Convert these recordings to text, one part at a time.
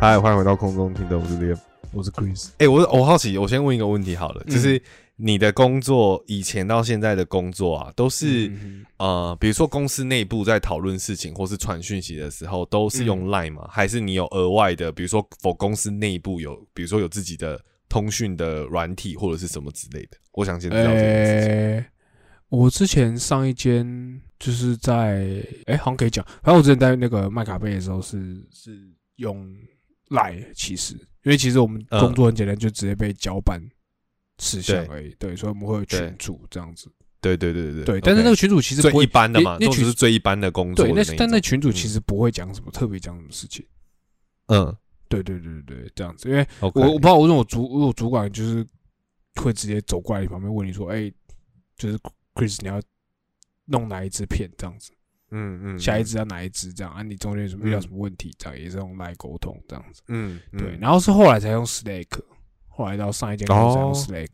嗨，欢迎回到空中听的，我是 Liam。我是 Chris，哎、我我好奇，我先问一个问题好了，嗯就是你的工作以前到现在的工作啊，都是、嗯呃，比如说公司内部在讨论事情或是传讯息的时候，都是用 Line 吗？还是你有额外的，比如说否公司内部有，比如说有自己的通讯的软体或者是什么之类的？我想先知道这件事情。呃，我之前上一间就是在哎、好像可以讲，反正我之前在那个麦卡贝的时候是是用 Line，其实因为其实我们嗯工作很简单，就直接被交办事项而已，对，所以我们会有群组这样子，对对对对对，但是那个群主其实不最一般的嘛，那那群是最一般的工作那但那群主其实不会讲什么特别讲什么事情，嗯。对对对对对，这样子，因为我我不知道，我说我主我主管就是会直接走过来你旁边问你说，哎、就是 Chris 你要弄哪一支片这样子，嗯嗯，下一支要哪一支这样啊？你中间有什么遇到嗯。什么问题，这样也是用来沟通这样子。嗯，嗯。对，然后是后来才用 Slack，后来到上一间公司用哦 Slack。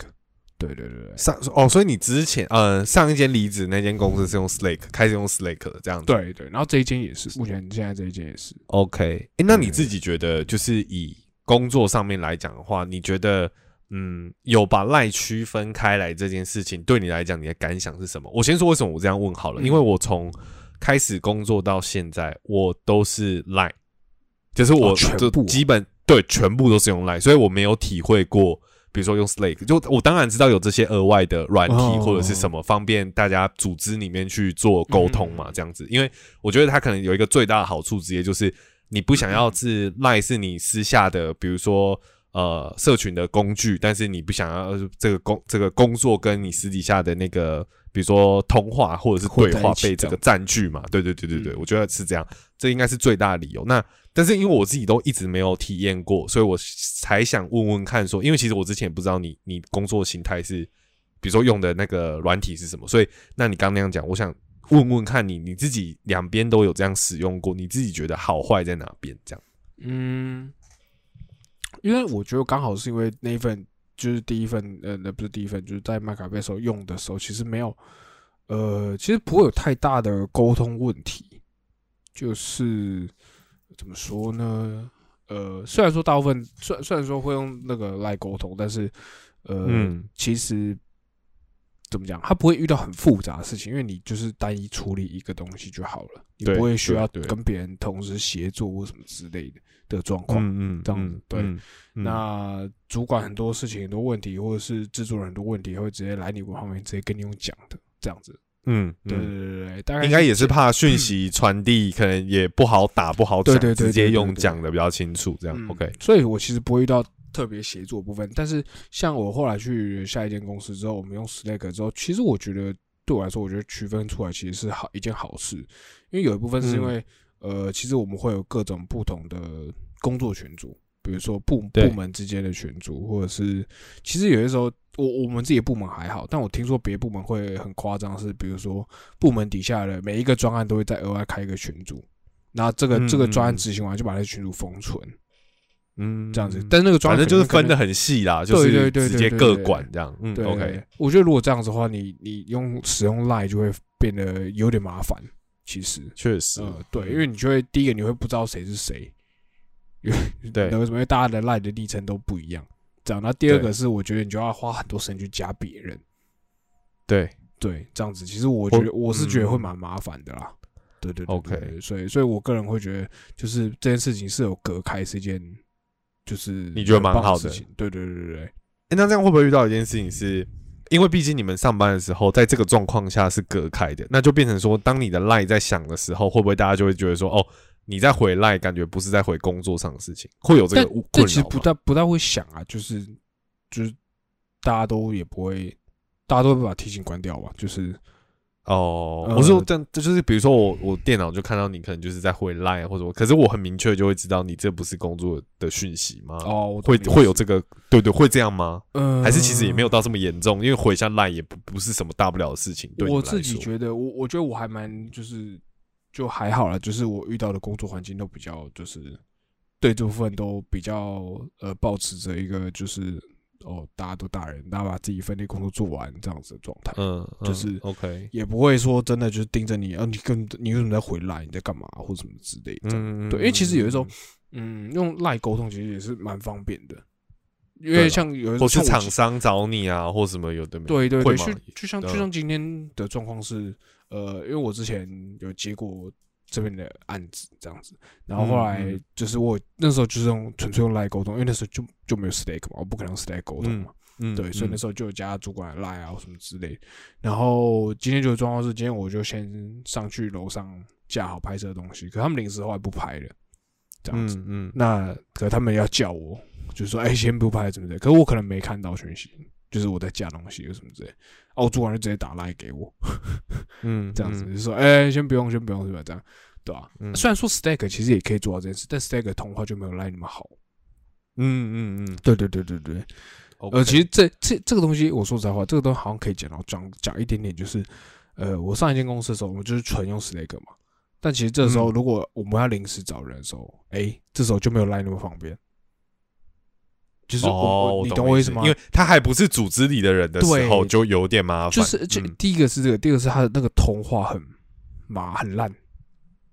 对对对对上哦，所以你之前呃上一间离职那间公司是用 Slack 开始用 Slack 的这样子。对对，然后这一间也是，目前现在这一间也是。OK，诶，那你自己觉得就是以工作上面来讲的话，你觉得嗯有把赖区分开来这件事情对你来讲，你的感想是什么？我先说为什么我这样问好了，嗯因为我从开始工作到现在，我都是赖，就是我全部哦基本对全部都是用 Line，，所以我没有体会过。比如说用 Slack，就我当然知道有这些额外的软体哦或者是什么方便大家组织里面去做沟通嘛，嗯这样子。因为我觉得它可能有一个最大的好处，直接就是你不想要是赖是你私下的，比如说呃社群的工具，但是你不想要这个工这个工作跟你私底下的那个，比如说通话或者是对话被这个占据嘛。对对对对对，嗯我觉得是这样，这应该是最大的理由。那但是因为我自己都一直没有体验过，所以我才想问问看说，因为其实我之前也不知道你你工作形态是，比如说用的那个软体是什么，所以那你刚刚那样讲，我想问问看你你自己两边都有这样使用过，你自己觉得好坏在哪边？这样，嗯，因为我觉得刚好是因为那一份就是第一份，呃，那不是第一份，就是在麦卡贝时候用的时候，其实没有，呃，其实不会有太大的沟通问题。就是怎么说呢？呃，虽然说大部分虽虽然说会用那个来沟通，但是呃，嗯其实怎么讲，他不会遇到很复杂的事情，因为你就是单一处理一个东西就好了，你不会需要跟别人同时协作或什么之类的的状况。嗯这样子对嗯嗯那主管很多事情、很多问题，或者是制作人很多问题，会直接来你旁边直接跟你用讲的这样子。嗯，对对嗯对对对，大概应该也是怕讯息传递可能也不好打不好讲，直接用讲的比较清楚，这样嗯 OK。所以我其实不会遇到特别协作部分，但是像我后来去下一间公司之后，我们用 Slack 之后，其实我觉得对我来说，我觉得区分出来其实是好一件好事，因为有一部分是因为、呃，其实我们会有各种不同的工作群组，比如说部部门之间的群组，或者是其实有些时候。我我们自己的部门还好，但我听说别的部门会很夸张，是比如说部门底下的每一个专案都会再额外开一个群组，那这个嗯这个专案嗯。执行完就把那个群组封存，嗯这样子。但是那个专反正就是分的很很细啦，就是直接各管这样。嗯对，OK，我觉得如果这样子的话，你你用使用 Line 就会变得有点麻烦。其实，确实呃，，对，因为你就会第一个你会不知道谁是谁，因为对为什么？因为大家的 Line 的历程都不一样。这样，那第二个是我觉得你就要花很多时间去加别人。对对，这样子其实我觉得我我是觉得会嗯蛮麻烦的啦。对对对 OK 所以所以我个人会觉得，就是这件事情是有隔开是一件，就是你觉得蛮好的。对对对对对，诶那这样会不会遇到一件事情是？因为毕竟你们上班的时候，在这个状况下是隔开的，那就变成说，当你的赖在响的时候，会不会大家就会觉得说，哦，你在回赖，感觉不是在回工作上的事情，会有这个困这其实？不大不大会想啊，就是就是大家都也不会，大家都会把提醒关掉吧，就是哦，呃我说这样，这就是比如说我我电脑就看到你可能就是在回 line 或者我，可是我很明确就会知道你这不是工作的讯息吗？哦，会会有这个，对对，会这样吗？嗯，还是其实也没有到这么严重，因为回一下 line 也不不是什么大不了的事情。对我自己觉得，我我觉得我还蛮就是就还好了，就是我遇到的工作环境都比较就是对这部分都比较呃保持着一个就是哦大家都大人，大家把自己分内工作做完这样子的状态，嗯，嗯就是 OK，也不会说真的就是盯着你，啊你跟你为什么在回来，你在干嘛或者什么之类的。嗯，对，因为其实有的时候嗯，嗯，用赖沟通其实也是蛮方便的，因为像有我厂商找你啊，或什么有的对对对，会吗就就像就嗯像今天的状况是，呃，因为我之前有接过这边的案子这样子，然后后来就是我那时候就是用纯粹用赖沟通，因为那时候就就没有 Slack 嘛，我不可能用 Slack 沟通嘛，嗯，对，所以那嗯时候就有加主管的赖啊什么之类。然后今天就有状况是，今天我就先上去楼上架好拍摄的东西，可他们临时后来不拍了，这样子。嗯嗯那可他们要叫我，就是说，哎、先不拍怎么的？可是我可能没看到讯息，就是我在加东西或什么之类。哦，我主管就直接打赖给我，嗯，这样子、嗯就说，哎、先不用，先不用，是吧？这样，对吧、嗯虽然说 Stack 其实也可以做到这件事，但 Stack 的通话就没有 Line 那么好。嗯嗯嗯，对对对对对。呃，其实实这这这个东西，我说实在话，这个东西好像可以讲到讲讲一点点，就是，呃，我上一间公司的时候，我们就是纯用 Slack 嘛。但其实这时候，嗯如果我们要临时找人的时候，哎、这时候就没有 Line 那么方便。就是我，哦，我你懂懂我意思吗？因为他还不是组织里的人的时候，对就有点麻烦。就是就嗯第一个是这个，第二个是他的那个通话很麻很烂，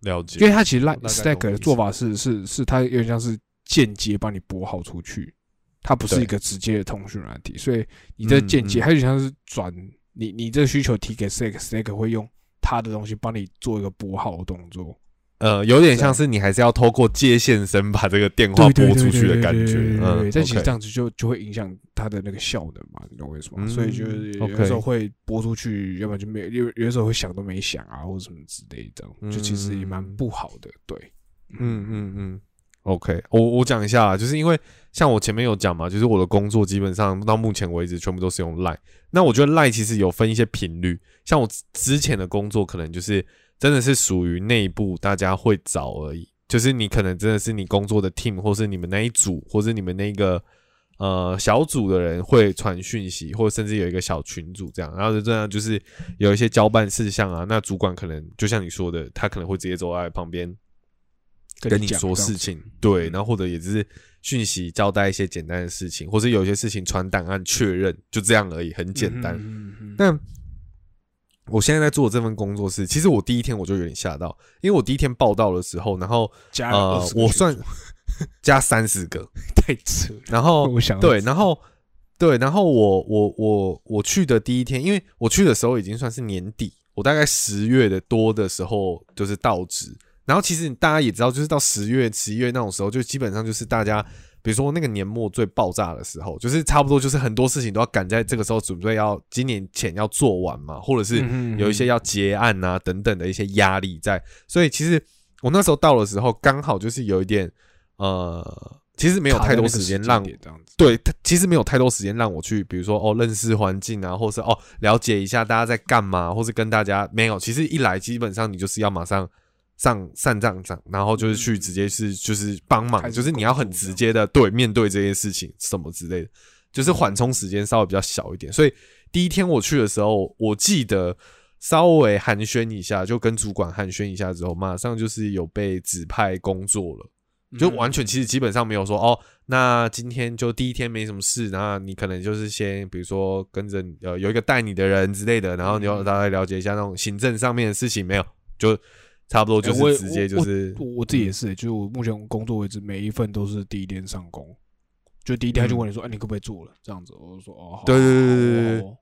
了解，因为他其实烂 Stack 的做法是是是，他有点像是间接帮你拨号出去，它不是一个直接的通讯软体，所以你这间接，嗯嗯它有点像是转你你这个需求提给 Stack，Stack 会用他的东西帮你做一个拨号的动作，呃，有点像是你还是要透过接线生把这个电话拨出去的感觉。嗯，但其实这样子就就会影响它的那个效能嘛，你懂我意思吗？嗯所以就是有的时候会拨出去，要不然就没有，有有的时候会想都没想啊，或者什么之类的，就其实也蛮嗯不好的。对，嗯嗯嗯，OK，我我讲一下啊，就是因为像我前面有讲嘛，就是我的工作基本上到目前为止全部都是用 Line。那我觉得 Line 其实有分一些频率，像我之之前的工作可能就是真的是属于内部大家会找而已，就是你可能真的是你工作的 team 或是你们那一组或是你们那个呃小组的人会传讯息，或者甚至有一个小群组这样，然后就这样就是有一些交办事项啊，那主管可能就像你说的，他可能会直接走在旁边。跟你说事情，对，然后或者也只是讯息交代一些简单的事情，或者有些事情传档案确认，就这样而已，很简单。嗯嗯嗯但我现在在做的这份工作是，其实我第一天我就有点吓到，因为我第一天报道的时候，然后加了20，个呃我算 加三十个，太扯，然后 我想对，然后对，然后我我我我去的第一天，因为我去的时候已经算是年底，我大概十月的多的时候就是到职。然后其实大家也知道，就是到十月、十一月那种时候，就基本上就是大家，比如说那个年末最爆炸的时候，就是差不多就是很多事情都要赶在这个时候准备要今年前要做完嘛，或者是嗯有一些要结案啊等等的一些压力在，所以其实我那时候到的时候，刚好就是有一点呃，其实没有太多时间让这样子，对其实没有太多时间让我去，比如说哦认识环境啊，或是哦了解一下大家在干嘛，或是跟大家没有。其实一来基本上你就是要马上上上账账，然后就是去直接是就是帮忙，就是你要很直接的对面对这些事情什么之类的，就是缓冲时间稍微比较小一点。所以第一天我去的时候，我记得稍微寒暄一下，就跟主管寒暄一下之后，马上就是有被指派工作了。就完全其实基本上没有说哦，那今天就第一天没什么事，然后你可能就是先比如说跟着呃有一个带你的人之类的，然后你要大概了解一下那种行政上面的事情没有，就差不多就是直接就是我我自己也是，就是我目前工作为止，每一份都是第一天上工，就第一天他就问你说，哎，你可不可以做了？这样子，我就说哦，好对对对对对对好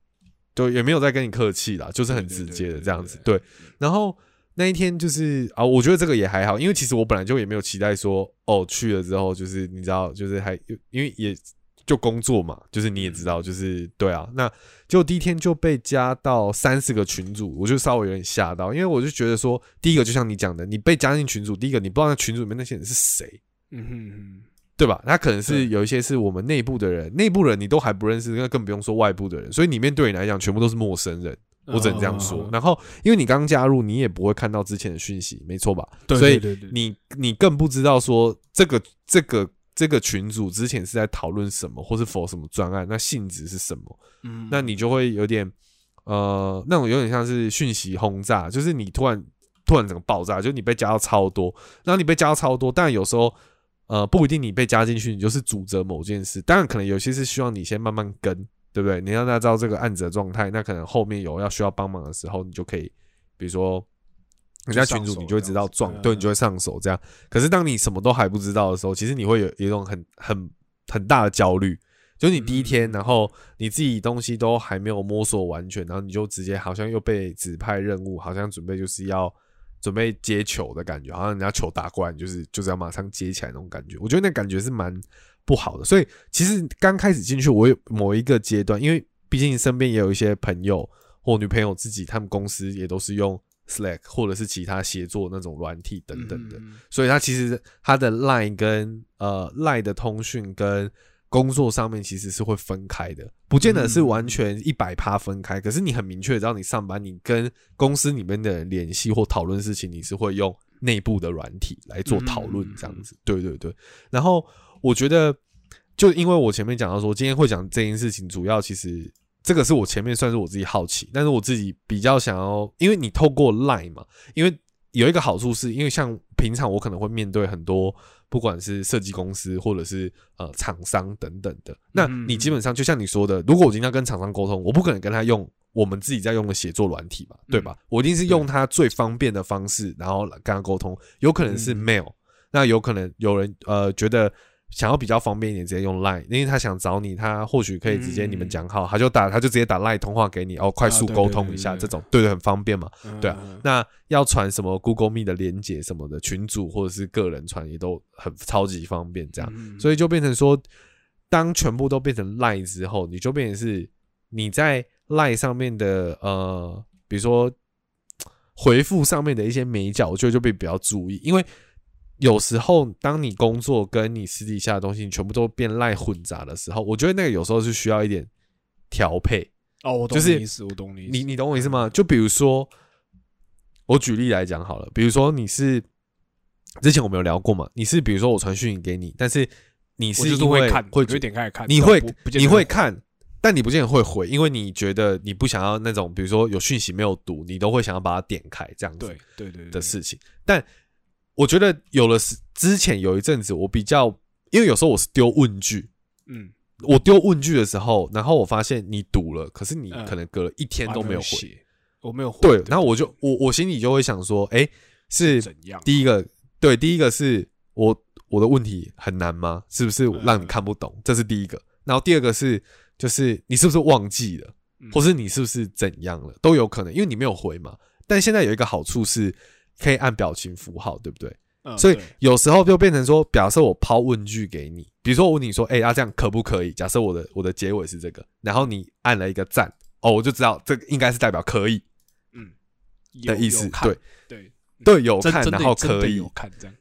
就也没有在跟你客气啦，就是很直接的这样子。对，然后那一天就是啊，我觉得这个也还好，因为其实我本来就也没有期待说哦去了之后就是你知道就是还因为也就工作嘛，就是你也知道就是对啊，那就第一天就被加到三四个群组，我就稍微有点吓到，因为我就觉得说第一个就像你讲的，你被加进群组，第一个你不知道那群组里面那些人是谁。嗯哼哼，对吧？他可能是有一些是我们内部的人，内部人你都还不认识，那更不用说外部的人，所以里面对你来讲全部都是陌生人。我只能这样说嗯。然后，因为你刚加入，你也不会看到之前的讯息，没错吧？对所以你你更不知道说这个这个这个群组之前是在讨论什么，或是否什么专案，那性质是什么？嗯那你就会有点呃，那种有点像是讯息轰炸，就是你突然突然整个爆炸，就是你被加到超多，然后你被加到超多，但有时候呃不一定你被加进去，你就是主责某件事，当然可能有些是需要你先慢慢跟，对不对？你让大家知道这个案子的状态，那可能后面有要需要帮忙的时候，你就可以，比如说。人家群主你就会知道撞，对你就会上手这样。可是当你什么都还不知道的时候，其实你会有有一种很很很大的焦虑，就是你第一天，然后你自己东西都还没有摸索完全，然后你就直接好像又被指派任务，好像准备就是要准备接球的感觉，好像人家球打过来，你就是就是要马上接起来那种感觉。我觉得那感觉是蛮不好的。所以其实刚开始进去，我有某一个阶段，因为毕竟身边也有一些朋友或女朋友自己，他们公司也都是用 Slack 或者是其他协作那种软体等等的。嗯所以它其实它的 Line 跟呃 Line 的通讯跟工作上面其实是会分开的，不见得是完全一百趴分开。可是你很明确知道，你上班你跟公司里面的人联系或讨论事情，你是会用内部的软体来做讨论这样子。对对对。然后我觉得，就因为我前面讲到说，今天会讲这件事情，主要其实这个是我前面算是我自己好奇，但是我自己比较想要，因为你透过 Line 嘛，因为有一个好处是，因为像平常我可能会面对很多，不管是设计公司或者是呃厂商等等的，那你基本上就像你说的，如果我今天要跟厂商沟通，我不可能跟他用我们自己在用的写作软体吧，对吧？我一定是用他最方便的方式，然后跟他沟通，有可能是 mail，那有可能有人呃觉得。想要比较方便一点，直接用 Line，因为他想找你，他或许可以直接你们讲好，他就打，他就直接打 Line 通话给你，哦，快速沟通一下，这种对。对，很方便嘛。对啊，那要传什么 Google Meet 的连接什么的，群组或者是个人传也都很超级方便，这样，所以就变成说，当全部都变成 Line 之后，你就变成是你在 Line 上面的呃，比如说回复上面的一些美角，我觉得就被比较注意，因为有时候当你工作跟你私底下的东西，你全部都变赖混杂的时候，我觉得那个有时候是需要一点调配。哦，我懂就是你意思，我懂你意思，你你懂我意思吗？就比如说，我举例来讲好了，比如说你是之前我们有聊过嘛，你是比如说我传讯息给你，但是你是是因为会看，会点开看，你会你会看，但你不见得会回，因为你觉得你不想要那种，比如说有讯息没有读，你都会想要把它点开这样子对对的事情。但我觉得有了是之前有一阵子，我比较因为有时候我是丢问句，嗯，我丢问句的时候，然后我发现你读了，可是你嗯可能隔了一天都没有回。写，我没有回，对，然后我就我我心里就会想说，哎，是怎样？第一个对，第一个是我我的问题很难吗？是不是嗯让你看不懂？这是第一个。然后第二个是，就是你是不是忘记了，嗯或是你是不是怎样了，都有可能，因为你没有回嘛。但现在有一个好处是，可以按表情符号，对不对？嗯所以有时候就变成说，假设我抛问句给你，比如说我问你说，哎、啊这样可不可以？假设我的我的结尾是这个，然后你按了一个赞，哦，我就知道这个应该是代表可以嗯的意思，对对，对，有看，然后可以有，看这样，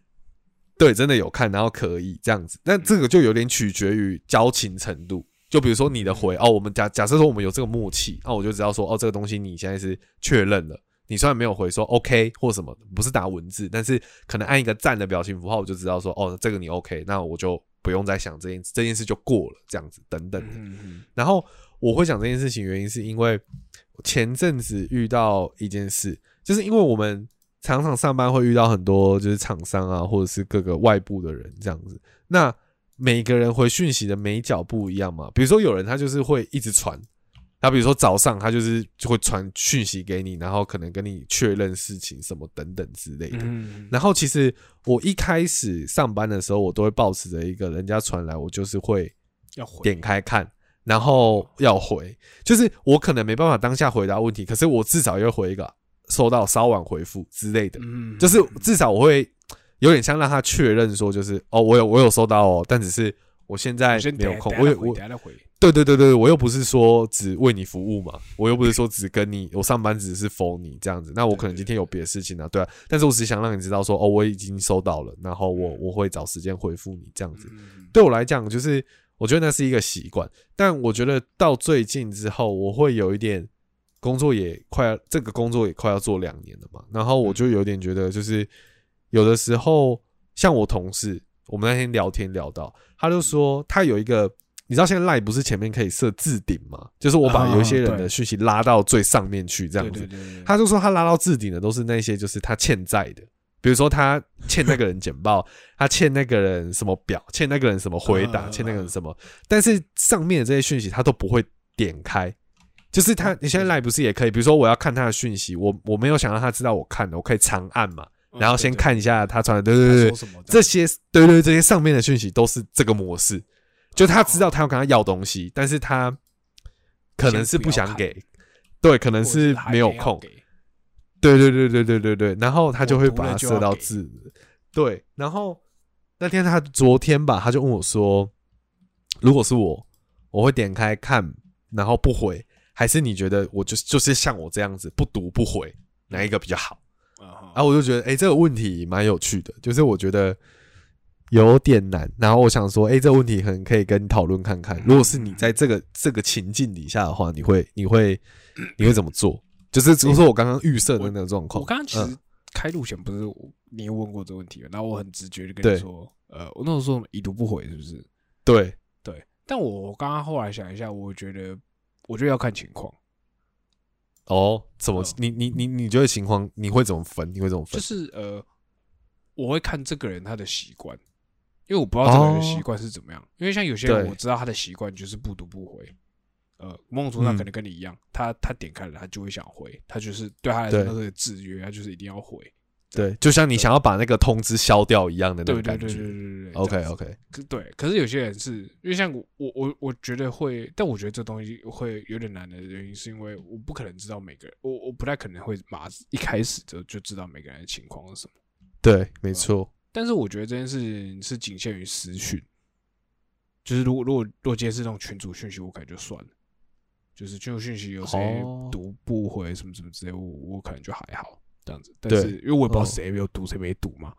对，真的有看，然后可以这样子。但这个就有点取决于交情程度。就比如说你的回哦，我们假假设说我们有这个默契，那、我就知道说哦，这个东西你现在是确认了。你虽然没有回说 OK 或什么，不是打文字，但是可能按一个赞的表情符号，我就知道说哦，这个你 OK，那我就不用再想这件这件事就过了，这样子等等的。嗯嗯然后我会讲这件事情，原因是因为前阵子遇到一件事，就是因为我们常常上班会遇到很多就是厂商啊，或者是各个外部的人这样子。那每个人回讯息的每脚不一样嘛，比如说有人他就是会一直传，他比如说早上他就是就会传讯息给你，然后可能跟你确认事情什么等等之类的。嗯，然后其实我一开始上班的时候，我都会保持着一个人家传来，我就是会要回。点开看，然后要回，就是我可能没办法当下回答问题，可是我至少要回一个收到稍晚回复之类的，嗯，就是至少我会有点像让他确认说，就是哦，我有我有收到哦，但只是我现在先没有空，我有我对对对对，我又不是说只为你服务嘛，我又不是说只跟你，我上班只是 for 你这样子，那我可能今天有别的事情啊，对啊，但是我只想让你知道说，哦，我已经收到了，然后我我会找时间回复你这样子。嗯。对我来讲，就是我觉得那是一个习惯，但我觉得到最近之后，我会有一点工作也快要这个工作也快要做两年了嘛，然后我就有点觉得，就是有的时候像我同事，我们那天聊天聊到，他就说他有一个，你知道现在 Line 不是前面可以设置顶吗？就是我把啊有一些人的讯息拉到最上面去，这样子。他就说他拉到置顶的都是那些就是他欠债的，比如说他欠那个人简报，他欠那个人什么表，欠那个人什么回答，嗯欠那个人什么，但是上面的这些讯息他都不会点开。就是他，你现在 Line 不是也可以？比如说我要看他的讯息，我我没有想让他知道我看的，我可以长按嘛，嗯然后先看一下他传的，对对对这些对对这些上面的讯息都是这个模式，就他知道他要跟他要东西，但是他可能是不想给，对，可能是没有空，对对对对对对对，然后他就会把它设到字，对，然后那天他昨天吧，他就问我说，如果是我，我会点开看，然后不回，还是你觉得我就是就是像我这样子不读不回，哪一个比较好？然后我就觉得，哎、这个问题蛮有趣的，就是我觉得有点难。然后我想说，哎、这个问题可能可以跟你讨论看看。如果是你在这个这个情境底下的话，你会你会你会怎么做？就是就是说我刚刚预设的那个状况。我刚刚其嗯实开路前不是你有问过这个问题吗，然后我很直觉的跟你说，呃，我那时候说已读不回是不是？对对，但我刚刚后来想一下，我觉得我觉得要看情况，哦，怎么嗯？你你你你觉得情况你会怎么分？你会怎么分就？是呃，我会看这个人他的习惯，因为我不知道这个人习惯是怎么样。因为像有些人我知道他的习惯就是不读不回，呃，某种程度上嗯可能跟你一样，他他点开了他就会想回，他就是对他来说对那是个制约，他就是一定要回。对，就像你想要把那个通知消掉一样的那对对对对种感觉。对对对。OK OK，可对，可是有些人是因为像我我我我觉得会，但我觉得这东西会有点难的原因，是因为我不可能知道每个人，我我不太可能会马一开始就就知道每个人的情况是什么。对，没错。但是我觉得这件事情是仅限于私讯，就是如果如果如果今天是那种群主讯息，我可能就算了，就是群主讯息有谁哦读不回什么什么之类，我我可能就还好这样子。但是因为我也不知道嗯谁有读谁没读嘛，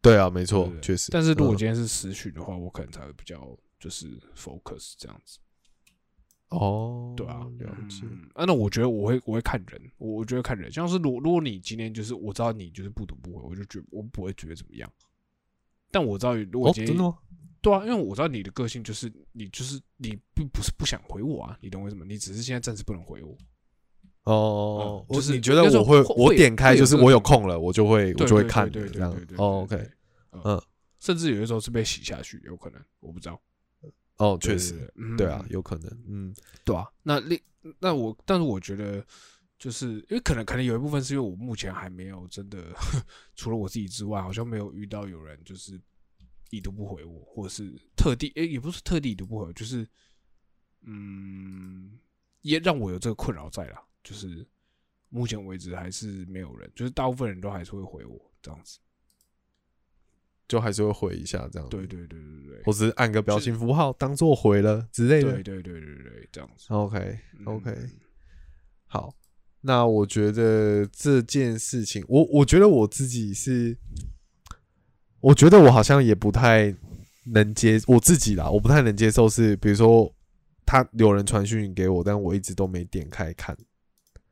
对啊，没错确实。但是如果嗯今天是私讯的话，我可能才会比较就是 focus 这样子。哦，对啊，了解。嗯啊，那我觉得我会我会看人，我我觉得看人，像是如如果你今天就是我知道你就是不读不回，我就觉我不会觉得怎么样。但我知道如果哦，今天？对啊，因为我知道你的个性就是你就是你并不是不想回我啊，你懂我意思吗？你只是现在暂时不能回我。哦，嗯就是你觉得我会会我点开就是我有空了，我就会我就会看这样，OK，嗯，甚至有的时候是被洗下去，有可能我不知道。哦，确实，对啊，有可能，嗯，对啊，那另那我，但是我觉得，就是因为可能可能有一部分是因为我目前还没有真的，除了我自己之外，好像没有遇到有人就是已读不回我，或者是特地诶、也不是特地已读不回，就是嗯，也让我有这个困扰在啦。就是目前为止还是没有人，就是大部分人都还是会回我这样子。就还是会回一下这样，对，对对对对或者是按个表情符号当做回了之类的。对对对对对对，这样子。OK 嗯 OK，好，那我觉得这件事情，我我觉得我自己是，我觉得我好像也不太能接我自己啦，我不太能接受是，比如说他有人传讯给我，但我一直都没点开看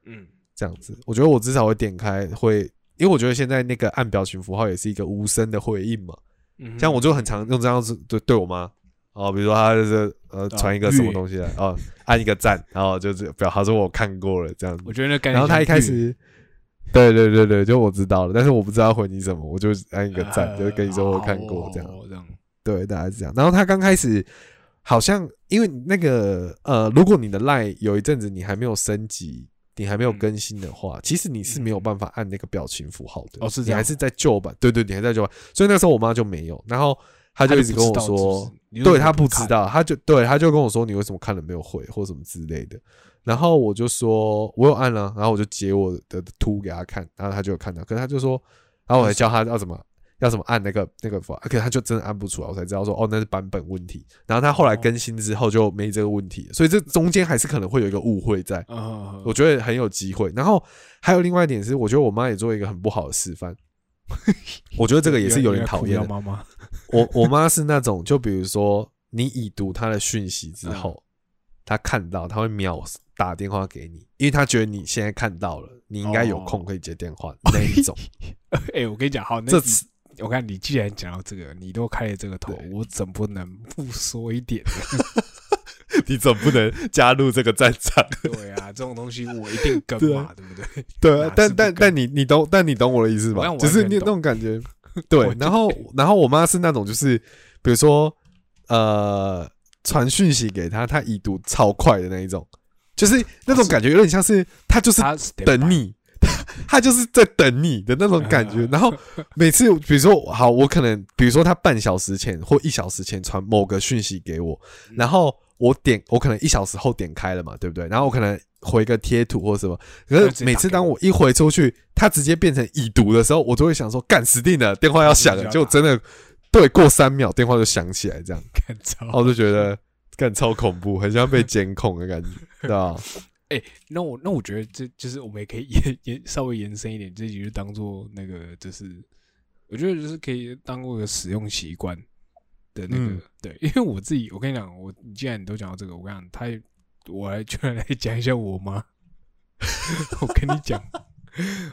嗯，这样子，我觉得我至少会点开会。因为我觉得现在那个按表情符号也是一个无声的回应嘛，嗯像我就很常用这样子对对我妈哦，比如说她就是呃传一个什么东西来哦，按一个赞，然后就是表示我看过了这样子我。觉得然后她一开始，对对对对，就我知道了，但是我不知道回你什么，我就按一个赞，就跟你说我看过这样。哦这样。对，大概是这样。然后他刚开始好像因为那个呃，如果你的 line 有一阵子你还没有升级，你还没有嗯更新的话，其实你是没有办法按那个表情符号的。哦是这样你还是在旧版。对对，你还在旧版。所以那时候我妈就没有，然后她就一直跟我说，对她不知，道，她就对她就跟我说你为什么看了没有回或什么之类的，然后我就说我有按了，然后我就截我的图给她看，然后她就有看到，可是她就说，然后我还教她要怎么要怎么按那个那个符号，可是他就真的按不出来，我才知道说哦那是版本问题，然后他后来更新之后就没这个问题，所以这中间还是可能会有一个误会在，嗯，我觉得很有机会。然后还有另外一点是，我觉得我妈也做一个很不好的示范，我觉得这个也是有点讨厌的。妈妈，我我妈是那种，就比如说你已读她的讯息之后，她看到她会秒打电话给你，因为她觉得你现在看到了，你应该有空可以接电话那一种。哎、我跟你讲，好，这次我看你既然讲到这个，你都开了这个头，我怎不能不说一点呢？你总不能加入这个战场。对啊，这种东西我一定跟嘛，对不对？对啊，但但但你你懂，但你懂我的意思吧？就是你那种感觉。对，然后然后我妈是那种就是，比如说呃传讯息给她，她已读超快的那一种，就是那种感觉有点像是她就是等，你，她就是在等你的那种感觉。然后每次比如说好，我可能比如说他半小时前或一小时前传某个讯息给我，嗯然后我点我可能一小时后点开了嘛，对不对？然后我可能回个贴图或什么，可是每次当我一回出去，他直接变成已读的时候，我都会想说，干死定了，电话要响了，就真的对，过三秒电话就响起来，这样，然后我就觉得干超恐怖，很像被监控的感觉，对吧？那我那我觉得这就是我们也可以 延延稍微延伸一点，这集就当做那个就是，我觉得就是可以当个使用习惯的那个、嗯对，因为我自己我跟你讲，我你既然你都讲到这个，我跟你讲，他也我来居然来讲一下我妈，我跟你讲，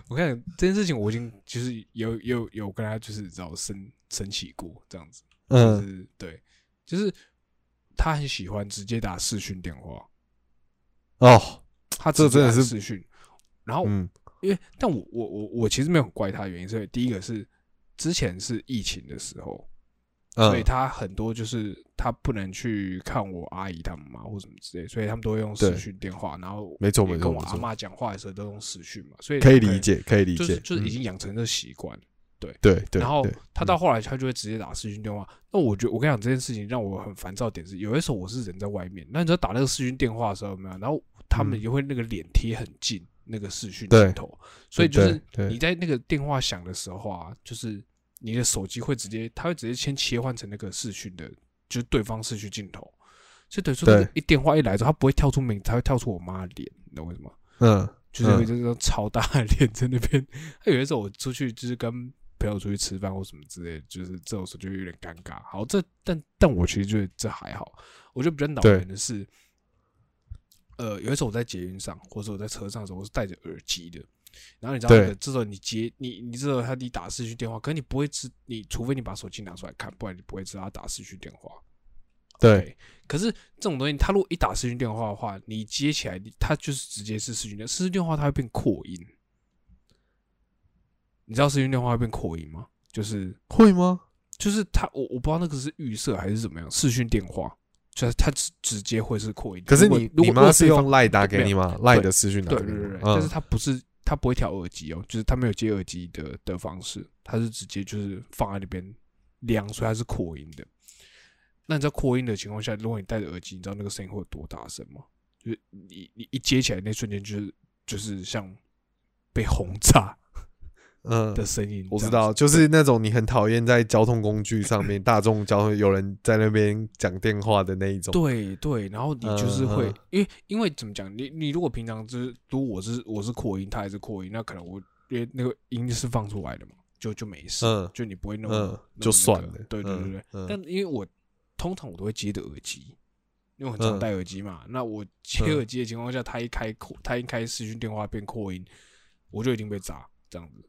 我看这件事情我已经就是有有有跟他就是知道生生气过这样子，就嗯，是对，就是他很喜欢直接打视讯电话。哦，他这真的是视讯，然后嗯因为但我我我我其实没有很怪他的原因，是因为第一个是之前是疫情的时候，所以嗯，他很多就是他不能去看我阿姨他们嘛或什么之类，所以他们都会用视对讯电话，然后没错也跟我阿没错没错，妈讲话的时候都用视讯嘛，所以可以理解，可以理就是解，嗯就是已经养成这个习惯。对对，然后他到后来他就会直接打视讯电话。那我觉得我跟你讲这件事情让我很烦躁点是，有的时候我是人在外面，那你知道打那个视讯电话的时候有没有？然后他们嗯也会那个脸贴很近那个视讯镜头，所以就是你在那个电话响的时候啊，就是你的手机会直接，它会直接先切换成那个视讯的，就是对方视讯镜头。所以等于说，一电话一来之后，它不会跳出名字，它会跳出我妈的脸，你懂为什么？嗯，就是有嗯这种超大的脸在那边。他有的时候我出去就是跟朋友出去吃饭或什么之类的，就是这种时候就有点尴尬。好，这但但我其实觉得这还好，我觉得比较恼对人的是，呃，有一次我在捷运上或者我在车上的时候，我是戴着耳机的。然后你知道这时候你接你，你知道他你打视讯电话，可是你不会知，你除非你把手机拿出来看，不然你不会知道他打视讯电话。对可是这种东西，他如果一打视讯电话的话，你接起来，他就是直接是视讯电，视讯电话它会变扩音。你知道视讯电话会变扩音吗？就是会吗？就是他，我我不知道那个是预设还是怎么样。视讯电话就是它直直接会是扩音。可是你你妈是用赖打给你吗？赖的私讯打对给你吗对对对，但是嗯它不是它不会调耳机哦，就是它没有接耳机的的方式，它是直接就是放在那边量，所以它是扩音的。那你在扩音的情况下，如果你戴着耳机，你知道那个声音会有多大声吗？就是你你一接起来那瞬间，就是就是像被轰炸嗯的声音。我知道，就是那种你很讨厌在交通工具上面，大众交通有人在那边讲电话的那一种。对对，然后你就是嗯会嗯，因为因为怎么讲，你你如果平常就是，如果我是我是扩音，他还是扩音，那可能我因为那个音是放出来的嘛，就就没事，嗯就你不会那么、嗯那么就算了对对对对。但因为我通常我都会接的耳机，因为我很常嗯戴耳机嘛，那我接嗯耳机的情况下，他一开扩，他一开视讯电话变扩音，我就已经被砸这样子。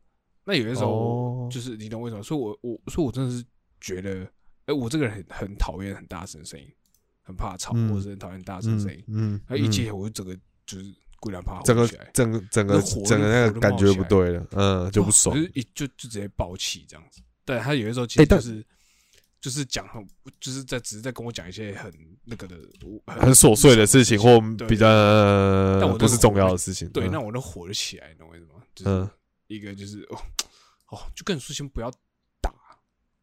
那有些时候就是你懂为什么？所以我我所以我真的是觉得，哎、我这个人很很讨厌很大声的声音，很怕吵，嗯或者是很讨厌大声声音。嗯，然后一嗯接我就整个就是龟然怕整个整个整个整个那个感觉不对了，嗯，就不爽就。是一就就直接爆气这样子。对他有些时候其实就是、就是讲很就是在只是在跟我讲一些很那个的很琐碎的事情，或比较但我不是重要的事情。对，嗯那我能火就起来，你懂我意思吗？就是嗯一个就是哦哦，就跟你说先不要打，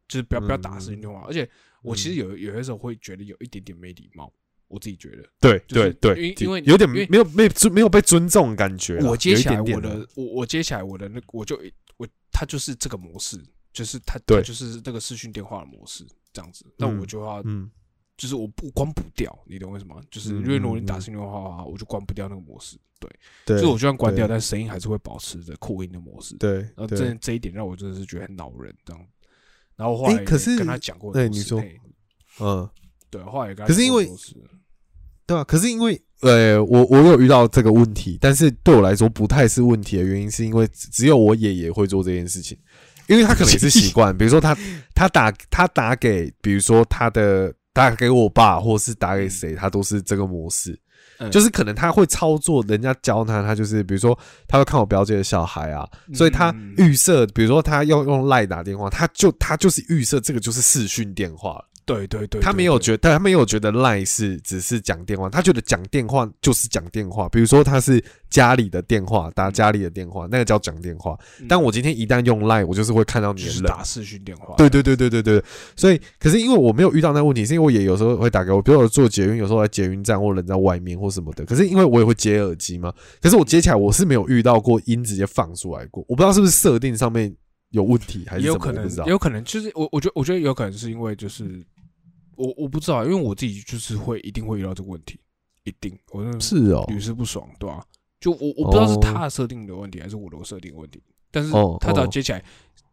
就是不要不要打嗯视讯电话。而且我其实有有些时候会觉得有一点点没礼貌，我自己觉得。对对对，因为因为有点没有没没有被尊重的感觉。我接下来我的我我接下来我的那我就我他就是这个模式，就是他对就是那个视讯电话的模式这样子，那嗯我就要嗯就是我不关不掉，你懂为什么？就是嗯因为如果你打视讯电话的话，我就关不掉那个模式，对，对，所以我就算关掉，对但声音还是会保持着扩音的模式。对然后这这一点让我真的是觉得很恼人，这样。然后后来可是跟他讲过很多次，哎你说嗯，对，后来也跟他可是因为对啊，可是因为呃，我我有遇到这个问题，但是对我来说不太是问题的原因，是因为只只有我爷爷会做这件事情，因为他可能也是习惯，比如说他他打他打给，比如说他的打给我爸，或是打给谁，他都是这个模式。嗯就是可能他会操作，人家教他，他就是比如说他会看我表姐的小孩啊，所以他嗯预设，比如说他要用赖打电话，他就他就是预设这个就是视讯电话了。对对对，他没有对觉得，他没有觉得赖是只是讲电话，他觉得讲电话就是讲电话。比如说他是家里的电话，打家里的电话，那个叫讲电话。嗯但我今天一旦用赖，我就是会看到你是打视讯电话，对对对对对对，所以可是因为我没有遇到那个问题，是因为我也有时候会打给我，比如我坐捷运，有时候在捷运站或人在外面或什么的。可是因为我也会接耳机嘛，可是我接起来我是没有遇到过音直接放出来过，我不知道是不是设定上面有问题还是有可能。有可能就是我我觉得我觉得有可能是因为就是我我不知道，因为我自己就是会一定会遇到这个问题，一定我是哦，屡试不爽，对吧、就我我不知道是哦他的设定的问题还是我的设定的问题，但是哦他只要哦接起来，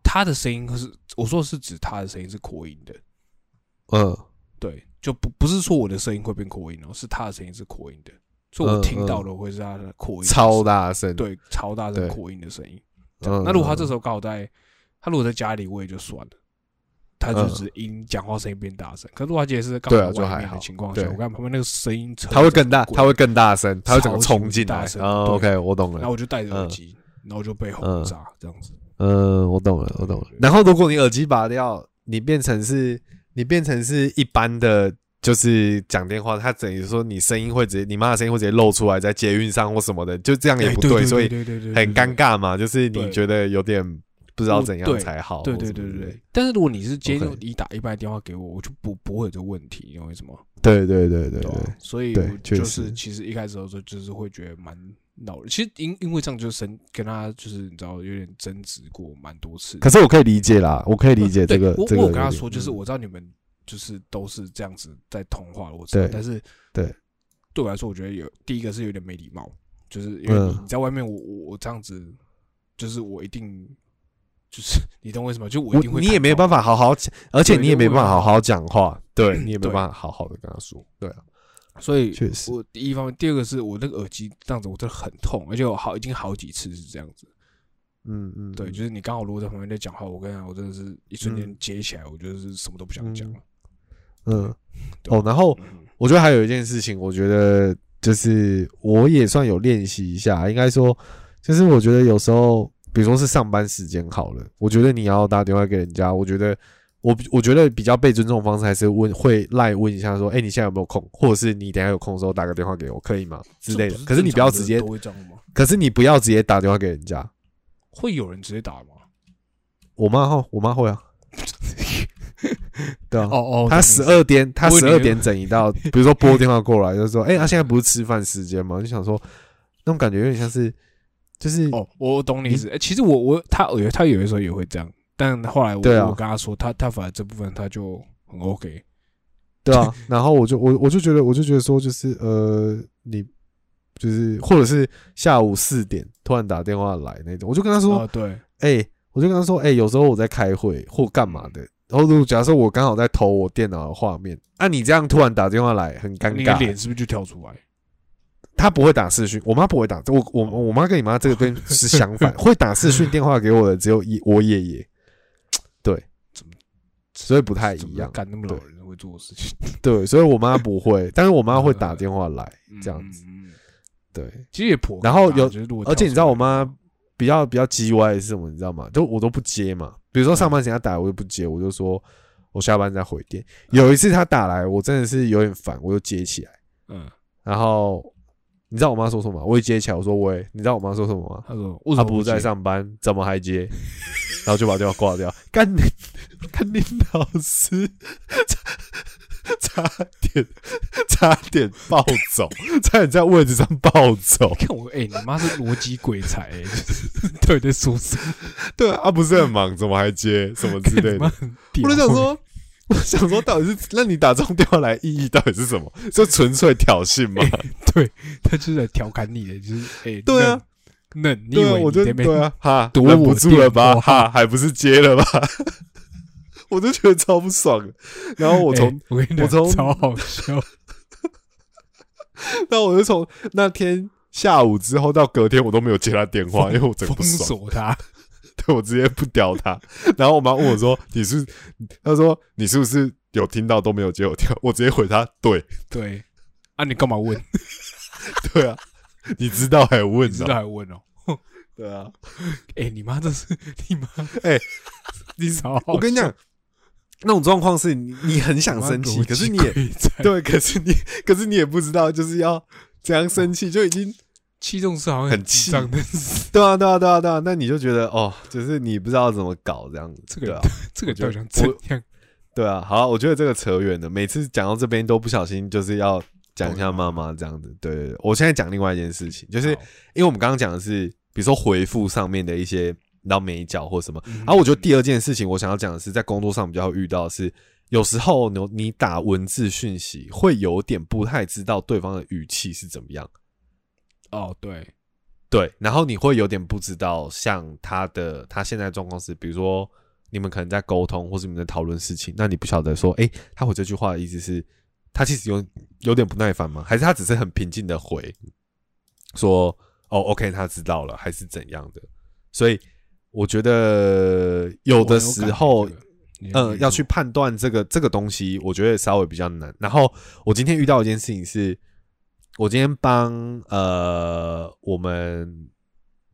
他的声音是我说的是指他的声音是扩音的，嗯对，就不不是说我的声音会变扩音哦，是他的声音是扩音的，所以我嗯听到的会是他的扩音超音，大声，对，超大声扩音的声音。嗯，那如果他这时候刚好在，他如果在家里，我也就算了，他就嗯只因讲话声音变大声。可是如果他今天是刚好外面就还好的情况下，对我看旁边那个声音车，他会更大，滚他会更大声，他会整个冲进来。OK，我懂了。然后我就戴着耳机，然后就被轰炸这样子。嗯，我懂了，我懂了。然后如果你耳机拔掉，你变成是，你变成是一般的，就是讲电话，他等于说你声音会直接，你妈的声音会直接露出来在捷运上或什么的，就这样也不哎对，所以很尴。尬嘛。就是你觉得有点不知道怎样才好，对对对对。但是如果你是接你打一般的电话给我，我就不不会有这个问题，你懂我意思吗？对对对对对所以就是其实一开始的时候就是会觉得蛮恼人。其实因因为这样就是生跟他就是你知道有点争执过蛮多次。可是我可以理解啦，我可以理解这个对我。我跟他说，就是嗯我知道你们就是都是这样子在通话，我知道，但是对对我来说，我觉得有第一个是有点没礼貌，就是因为你在外面我，我我这样子，就是我一定就是你懂我意思吗？就我一定会你也没办法，好好讲，而且你也没办法好好讲话，对你也没对办法好好的跟他说，对啊，所以确实我第一方面，第二个是我那个耳机这样子，我真的很痛，而且我好已经好几次是这样子。嗯嗯，对，嗯就是你刚好如果在旁边在讲话，我跟你讲，我真的是一瞬间嗯接起来，我就是什么都不想讲了。嗯哦，然后嗯我觉得还有一件事情，我觉得就是我也算有练习一下，应该说，就是我觉得有时候，比如说是上班时间好了，我觉得你要打电话给人家，我觉得我我觉得比较被尊重的方式还是问会赖问一下说，哎、你现在有没有空，或者是你等下有空的时候打个电话给我，可以吗之类的。可是你不要直接？可是你不要直接打电话给人家。会有人直接打吗？我妈哈，我妈会啊，对啊。哦哦他十二点，他十二点整一到，比如说拨电话过来，就说：“哎、他现在不是吃饭时间吗？”就想说，那种感觉有点像是，就是哦，我懂你意思。哎，其实我我他有他有的时候也会这样，但后来我对啊我跟他说，他他反而这部分他就很 OK。对啊。然后我就我我就觉得，我就觉得说，就是呃，你就是或者是下午四点突然打电话来那种，我就跟他说哦，对，：“哎、我就跟他说，哎、有时候我在开会或干嘛的。”然后，如果假设我刚好在投我电脑的画面，啊，你这样突然打电话来，很尴尬你。脸是不是就跳出来？他不会打视讯，我妈不会打。我我我妈跟你妈这个边是相反，会打视讯电话给我的只有一我爷爷，对，所以不太一样。干那么老人会做的事情？对，所以我妈不会，但是我妈会打电话来这样子。对，其实也颇尴尬，然后有而且你知道我妈比较比较叽歪的是什么，你知道吗？就我都不接嘛。比如说上班时间她打来，我就不接，我就说我下班再回电。有一次她打来，我真的是有点烦，我就接起来。来，嗯，然后你知道我妈说什么吗？我一接起来，我说喂，你知道我妈说什么吗？她说为什么他不是在？上班，怎么还接？然后就把电话挂掉。干你，干你老师，差差点，差点暴走，差点在位置上暴走。看我，哎，你妈是逻辑鬼才，哎，就是到底在说什么？对啊，不是很忙，怎么还接什么之类的？我就想说，我想说，到底是那你打这种电话来意义到底是什么？就纯粹挑衅吗？对他就是来调侃你的，就是哎，对啊嫩，嫩，你以为我就对啊，哈，堵不住了吧？哈，还不是接了吧？我就觉得超不爽的。然后我从哎我跟你讲，我从超好笑。那我就从那天下午之后到隔天，我都没有接他电话，因为我真的不封爽。锁他，对我直接不屌他。然后我妈问我说：“你是？”她说：“你是不是有听到都没有接我电话？”我直接回她：“对，对啊，你干嘛问？对啊，你知道还问你知道呢？还问哦？对啊，哎、你妈这是你妈，哎你超好我跟你讲，那种状况是你你很想，生气，可是你也对，可是你可是你也不知道就是要怎样生气，就已经气动是好像很气脏，但是对啊对啊对啊对啊，那你就觉得哦，就是你不知道怎么搞这样子，这个。这个我觉得到底想怎样？对啊，好啊我觉得这个扯远了。每次讲到这边都不小心，就是要讲一下妈妈这样子。对对对，我现在讲另外一件事情，就是因为我们刚刚讲的是，比如说回复上面的一些到美角或什么。嗯然后我觉得第二件事情，我想要讲的是，在工作上比较会遇到的是，有时候你你打文字讯息会有点不太知道对方的语气是怎么样。哦，对，对，然后你会有点不知道，像他的他现在状况是，比如说你们可能在沟通，或是你们在讨论事情，那你不晓得说，诶，他回这句话的意思是，他其实有有点不耐烦吗？还是他只是很平静的回说，哦，OK，他知道了，还是怎样的？所以我觉得有的时候，嗯，要去判断这个这个东西，我觉得稍微比较难。然后我今天遇到一件事情是，我今天帮呃我们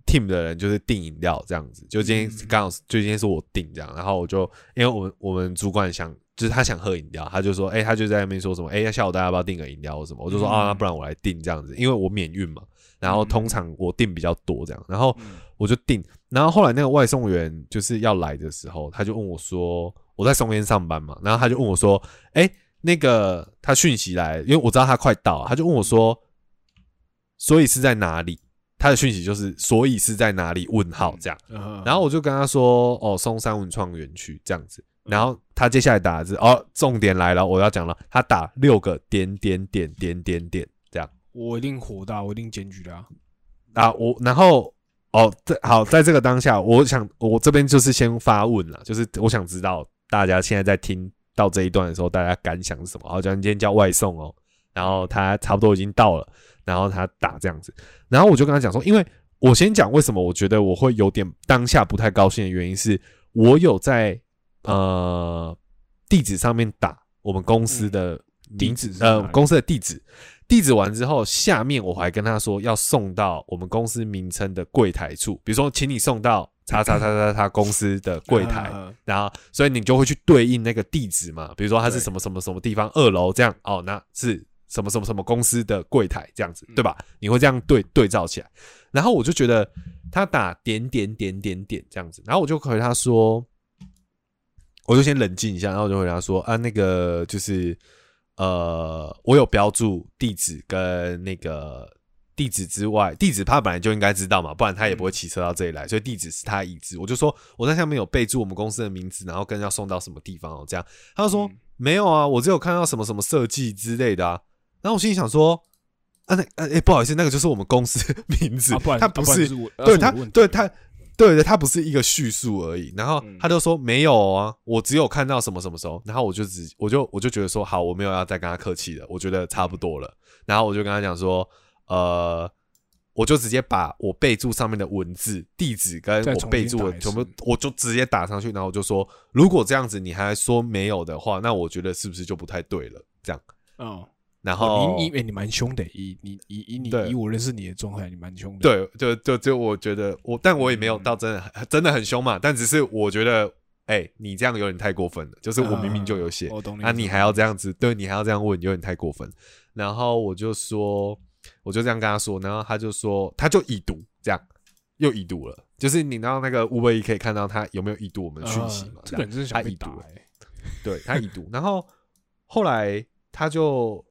team 的人就是订饮料这样子，就今天嗯。刚好是就今天是我订这样，然后我就因为我们我们主管想就是他想喝饮料，他就说，哎、他就在那边说什么，哎、下午大家要不要订个饮料或什么？我就说、嗯。啊，那不然我来订这样子，因为我免运嘛。然后通常我订比较多这样，然后嗯。我就订，然后后来那个外送员就是要来的时候，他就问我说，我在松烟上班嘛，然后他就问我说，哎、那个他讯息来，因为我知道他快到，他就问我说，所以是在哪里？他的讯息就是所以是在哪里？问号这样，嗯然后我就跟他说，哦，松山文创园区这样子，然后他接下来打的是，哦，重点来了，我要讲了，他打六个点点点点点点这样。我一定火大，我一定检举他。啊，我然后哦，这好，在这个当下，我想我这边就是先发问了，就是我想知道大家现在在听到这一段的时候，大家感想是什么？好，讲今天叫外送哦，然后他差不多已经到了，然后他打这样子，然后我就跟他讲说，因为我先讲为什么我觉得我会有点当下不太高兴的原因是，我有在呃地址上面打我们公司的名字呃公司的地址，地址完之后，下面我还跟他说要送到我们公司名称的柜台处，比如说，请你送到叉叉叉叉叉公司的柜台，嗯然后所以你就会去对应那个地址嘛，比如说它是什么什么什么地方二楼这样，哦，那是什么什么什么公司的柜台这样子，对吧？你会这样对对照起来，然后我就觉得他打点点点点点这样子，然后我就回他说，我就先冷静一下，然后我就回答说啊，那个就是呃，我有标注地址跟那个地址之外，地址他本来就应该知道嘛，不然他也不会骑车到这里来，所以地址是他已知。我就说我在下面有备注我们公司的名字，然后跟要送到什么地方哦，这样他就说、嗯没有啊，我只有看到什么什么设计之类的啊。然后我心里想说啊，那呃哎、不好意思，那个就是我们公司的名字，啊不然他不是对他对他对的，他不是一个叙述而已。然后嗯他就说没有啊，我只有看到什么什么时候。然后我就只我就我就觉得说好，我没有要再跟他客气了，我觉得差不多了。然后我就跟他讲说，呃，我就直接把我备注上面的文字、地址跟我备注的全部，我就直接打上去。然后我就说，如果这样子你还说没有的话，那我觉得是不是就不太对了？这样，嗯，然后哦你你哎你蛮凶的，以你以以你以我认识你的状态，你蛮凶的。对，就就就我觉得我，但我也没有到真的很真的很凶嘛，但只是我觉得，哎、你这样有点太过分了。就是我明明就有写，啊，你还要这样子，对你还要这样问，有点太过分。然后我就说，我就这样跟他说，然后他就说，他就已读，这样又已读了。就是你到那个五百一可以看到他有没有已读我们的讯息嘛？啊这个人真是想被打他已读对他已读，然后后来他就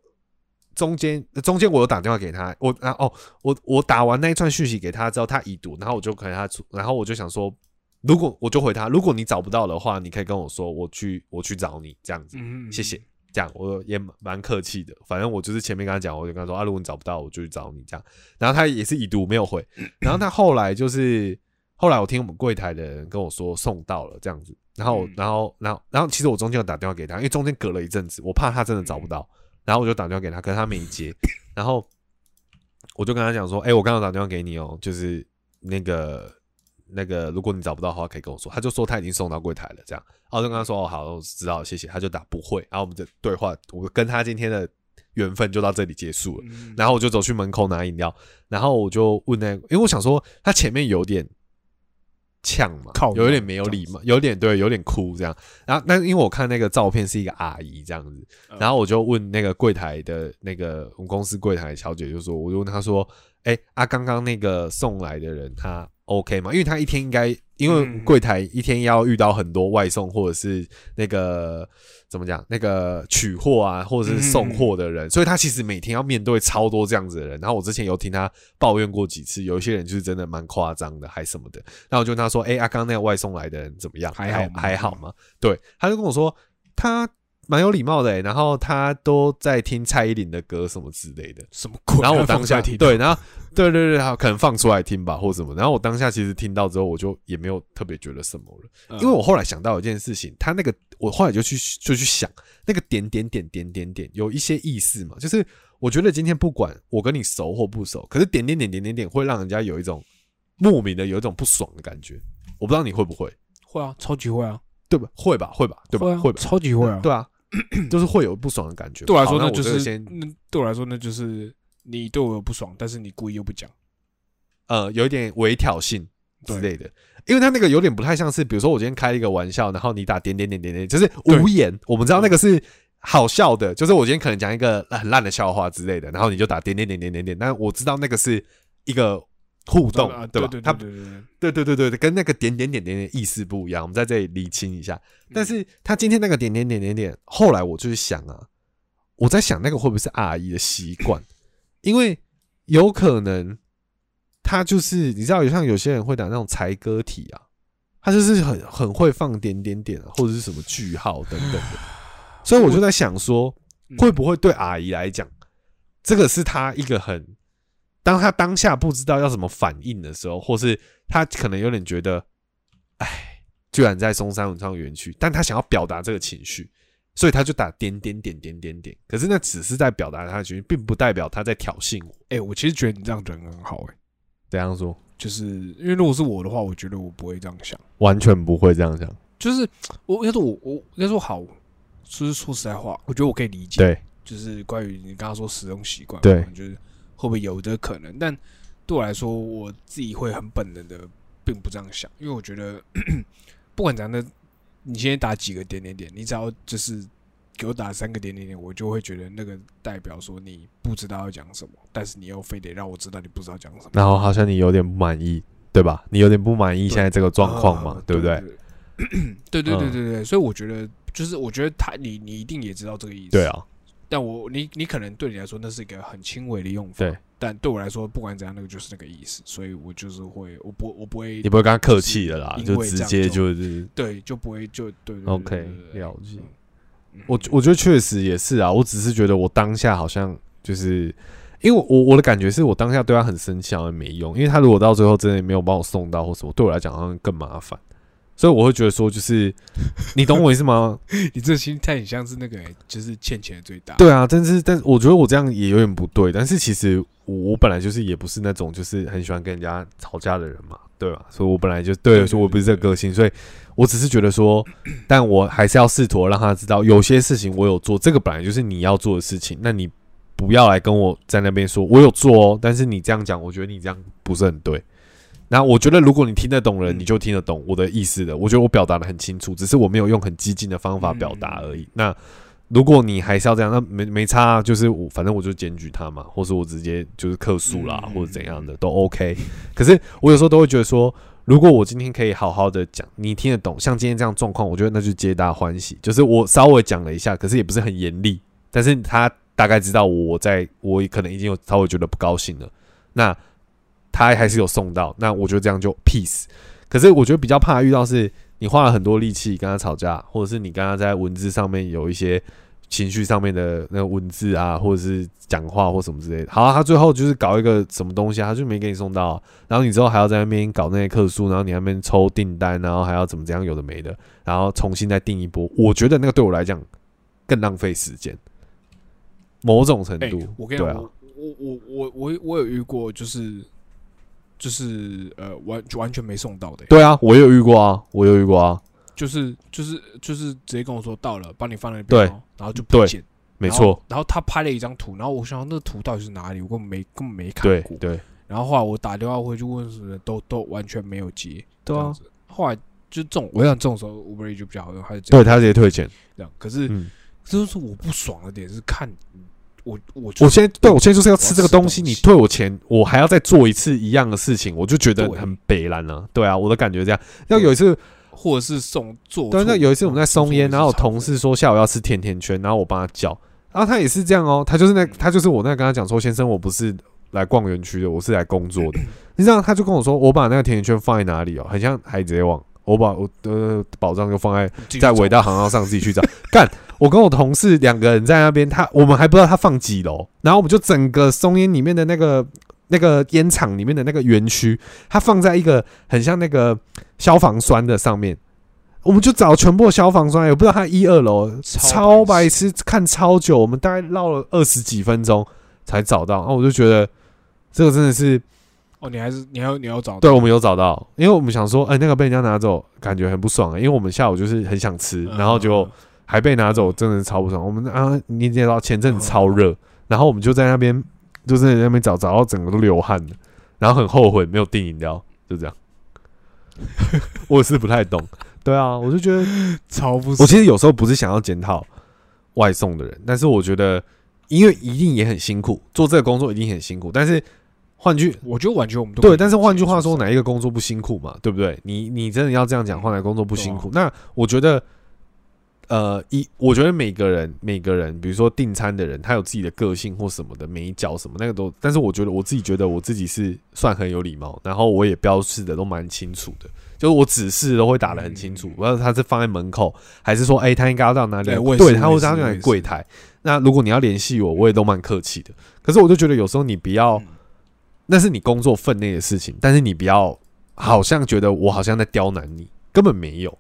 中间中间我有打电话给他，我然后哦我我打完那一串讯息给他之后，他已读，然后我就跟他出，然后我就想说，如果我就回他，如果你找不到的话，你可以跟我说，我去我去找你这样子，嗯，谢谢。这样我也蛮蛮客气的，反正我就是前面跟他讲，我就跟他说啊，如果你找不到，我就去找你这样。然后他也是已读没有回，然后他后来就是后来我听我们柜台的人跟我说送到了这样子，然后嗯。然后然后然后其实我中间有打电话给他，因为中间隔了一阵子，我怕他真的找不到，然后我就打电话给他，可是他没接，然后我就跟他讲说，哎、我刚刚打电话给你哦，就是那个那个，如果你找不到的话，可以跟我说。他就说他已经送到柜台了，这样。然后就跟他说，哦，好，我知道，谢谢。他就打不会，然后我们的对话，我跟他今天的缘分就到这里结束了。嗯然后我就走去门口拿饮料，然后我就问那个，因为我想说他前面有点呛嘛靠，有点没有礼貌，有点对，有点哭这样。然后那因为我看那个照片是一个阿姨这样子，嗯然后我就问那个柜台的那个我们公司柜台小姐，就说，我就问她说，哎、啊，刚刚那个送来的人他 OK 吗？因为他一天应该，因为嗯柜台一天要遇到很多外送或者是那个怎么讲，那个取货啊，或者是送货的人，所以他其实每天要面对超多这样子的人。然后我之前有听他抱怨过几次，有一些人就是真的蛮夸张的，还什么的。然后我就问他说，哎、啊，刚刚那个外送来的人怎么样？还好吗还好吗？对，他就跟我说他。蛮有礼貌的、欸，然后他都在听蔡依林的歌什么之类的，什么鬼？然后我当下听对，然后对对对，他可能放出来听吧，或什么。然后我当下其实听到之后，我就也没有特别觉得什么了，嗯因为我后来想到一件事情，他那个我后来就去就去想，那个点点点点点点有一些意思嘛，就是我觉得今天不管我跟你熟或不熟，可是点点点点点点会让人家有一种莫名的有一种不爽的感觉，我不知道你会不会，会啊，超级会啊，对吧？会吧，会吧，对吧？啊会吧？超级会啊。对啊，就是会有不爽的感觉。对我来说，那那就是先那对我来说，那就是你对我有不爽，但是你故意又不讲。呃，有一点微挑衅之类的，因为他那个有点不太像是，比如说我今天开一个玩笑，然后你打点点点点点，就是无言。我们知道那个是好笑的，就是我今天可能讲一个很烂的笑话之类的，然后你就打点点点点点点，但我知道那个是一个互动啊，对吧？对他对对对对，对。跟那个点点点点点意思不一样，我们在这里理清一下。但是他今天那个点点点点点，后来我就是想啊，我在想那个会不会是阿姨的习惯，因为有可能他就是你知道，有像有些人会打那种才歌体啊，他就是很很会放点点点啊，或者是什么句号等等的，所以我就在想说，嗯。会不会对阿姨来讲，这个是他一个很，当他当下不知道要怎么反应的时候，或是他可能有点觉得，哎，居然在松山文创园区，但他想要表达这个情绪，所以他就打点点点点点点，可是那只是在表达他的情绪，并不代表他在挑衅我。哎，我其实觉得你这样人很好，哎，怎样说？就是因为如果是我的话，我觉得我不会这样想。完全不会这样想。就是我应该说我我应该说好，就是说实在话，我觉得我可以理解。对，就是关于你刚刚说使用习惯，对，就是会不会有的可能，但对我来说，我自己会很本能的，并不这样想，因为我觉得 不管怎样的，你今天打几个点点点，你只要就是给我打三个点点点，我就会觉得那个代表说你不知道要讲什么，但是你又非得让我知道你不知道讲什么，然后好像你有点不满意，对吧？你有点不满意现在这个状况嘛，啊对不对？？对对 对嗯对对，所以我觉得就是我觉得他你你一定也知道这个意思，对啊，但我你你可能对你来说那是一个很轻微的用法，对，但对我来说不管怎样，那个就是那个意思，所以我就是会我不我不会你不会跟他客气的啦，因就直接就就是对就不会就对 OK，了解。嗯。我我觉得确实也是啊，我只是觉得我当下好像就是，因为我我我的感觉是我当下对他很生气好像没用，因为他如果到最后真的没有帮我送到或什么，对我来讲好像更麻烦，所以我会觉得说就是，你懂我意思吗？你这心态很像是那个、欸就是欠钱的最大，对啊，但是但是我觉得我这样也有点不对，但是其实我我本来就是也不是那种就是很喜欢跟人家吵架的人嘛，对吧？所以我本来就对所以我不是这个个性，所以我只是觉得说，但我还是要试图让他知道，有些事情我有做，这个本来就是你要做的事情，那你不要来跟我在那边说我有做哦，但是你这样讲，我觉得你这样不是很对。那我觉得，如果你听得懂人，嗯你就听得懂我的意思的。我觉得我表达的很清楚，只是我没有用很激进的方法表达而已。那如果你还是要这样，那没没差啊，就是我反正我就检举他嘛，或是我直接就是客诉啦，嗯或者怎样的都 OK。可是我有时候都会觉得说，如果我今天可以好好的讲，你听得懂，像今天这样状况，我觉得那就皆大欢喜。就是我稍微讲了一下，可是也不是很严厉，但是他大概知道我在，我可能已经有稍微觉得不高兴了。那他还是有送到，那我觉得这样就 peace。可是我觉得比较怕遇到是你花了很多力气跟他吵架，或者是你跟他在文字上面有一些情绪上面的那个文字啊，或者是讲话或什么之类的。好、啊，他最后就是搞一个什么东西啊，他就没给你送到、然后你之后还要在那边搞那些客诉，然后你那边抽订单，然后还要怎么怎样有的没的，然后重新再订一波。我觉得那个对我来讲更浪费时间，某种程、度。我跟你讲，对啊我我我我我有遇过，就是就是呃完完全没送到的、对啊，我有遇过啊，我有遇过啊，就是就是就是直接跟我说到了，帮你放在那边对，然后就不对见。没错然后，，他拍了一张图，然后我想那个图到底是哪里，我根本没根本没看过。对对然后后来我打电话回去问什么，都都完全没有接。对啊。后来就这种，我想这种时候 Uber 就比较好用，还是这对他直接退钱，这样。可是嗯，这就是我不爽的点是看我我我现在对我现在就是要吃这个东西，你退我钱，我还要再做一次一样的事情，我就觉得对很北蓝啊。对啊，我的感觉这样。要有一次，或者是送做对，错那有一次我们在松烟，然后我同事说下午要吃甜甜圈，然后我帮他叫，然后他也是这样哦，他就是那嗯他就是我那跟他讲说，先生，我不是来逛园区的，我是来工作的。你知道，他就跟我说，我把那个甜甜圈放在哪里哦，很像海贼王，我把我的宝藏就放在在伟大航道上自己去找。干，我跟我同事两个人在那边，他我们还不知道他放几楼，然后我们就整个松烟里面的那个那个烟厂里面的那个园区，它放在一个很像那个消防栓的上面。我们就找全部消防栓，也不知道它一二楼，超白痴，看超久，我们大概绕了二十几分钟才找到。然后我就觉得这个真的是哦，你还是你要你要找对，我们有找到，因为我们想说，哎、那个被人家拿走，感觉很不爽、欸，因为我们下午就是很想吃，然后就还被拿走，真的是超不爽。我们啊，你也知道前阵子超热，然后我们就在那边，就是在那边找，找到整个都流汗了，然后很后悔没有订饮料，就这样。我是不太懂，对啊，我就觉得，超不，我其实有时候不是想要检讨外送的人，但是我觉得，因为一定也很辛苦，做这个工作一定很辛苦，但是换句我觉得完全我们都对，但是换句话说，哪一个工作不辛苦嘛？对不对？你你真的要这样讲，换哪个工作不辛啊苦？那我觉得，呃，一我觉得每个人每个人，比如说订餐的人，他有自己的个性或什么的每一角什么，那个都。但是我觉得我自己觉得我自己是算很有礼貌，然后我也标示的都蛮清楚的，就是我指示都会打的很清楚，嗯不知道他是放在门口，还是说，哎、他应该要到哪里来？对他会他在哪里我也是柜台。那如果你要联系我，我也都蛮客气的。可是我就觉得有时候你不要。嗯那是你工作分内的事情，但是你不要好像觉得我好像在刁难你，根本没有。